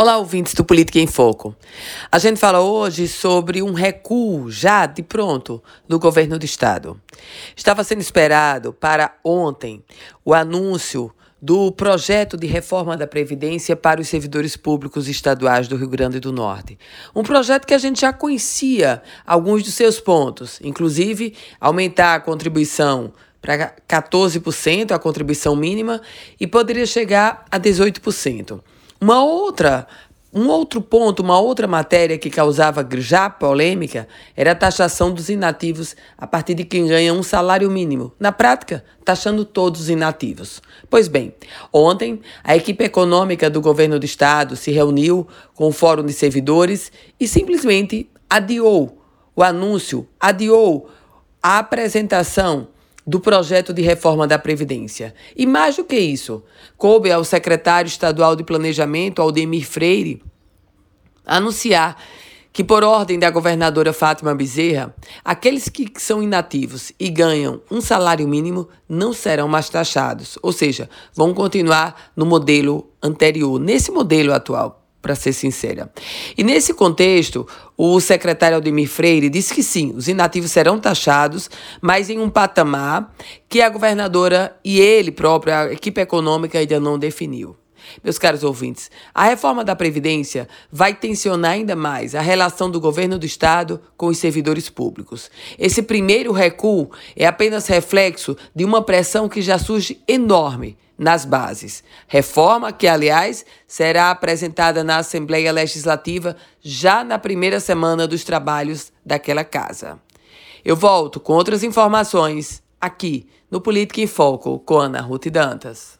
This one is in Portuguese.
Olá, ouvintes do Política em Foco. A gente fala hoje sobre um recuo já de pronto do governo do estado. Estava sendo esperado para ontem o anúncio do projeto de reforma da Previdência para os servidores públicos estaduais do Rio Grande do Norte. Um projeto que a gente já conhecia alguns dos seus pontos, inclusive aumentar a contribuição para 14%, a contribuição mínima, e poderia chegar a 18%. Uma outra um outro ponto, uma outra matéria que causava já polêmica era a taxação dos inativos a partir de quem ganha um salário mínimo. Na prática, taxando todos os inativos. Pois bem, ontem a equipe econômica do governo do estado se reuniu com o Fórum de Servidores e simplesmente adiou o anúncio, adiou a apresentação do projeto de reforma da Previdência. E mais do que isso, coube ao secretário estadual de Planejamento, Aldemir Freire, anunciar que, por ordem da governadora Fátima Bezerra, aqueles que são inativos e ganham um salário mínimo não serão mais taxados, ou seja, vão continuar no modelo anterior, nesse modelo atual para ser sincera. E nesse contexto, o secretário Aldemir Freire disse que sim, os inativos serão taxados, mas em um patamar que a governadora e ele próprio, a equipe econômica, ainda não definiu. Meus caros ouvintes, a reforma da Previdência vai tensionar ainda mais a relação do governo do Estado com os servidores públicos. Esse primeiro recuo é apenas reflexo de uma pressão que já surge enorme nas bases. Reforma que, aliás, será apresentada na Assembleia Legislativa já na primeira semana dos trabalhos daquela casa. Eu volto com outras informações aqui no Política em Foco com Ana Ruth Dantas.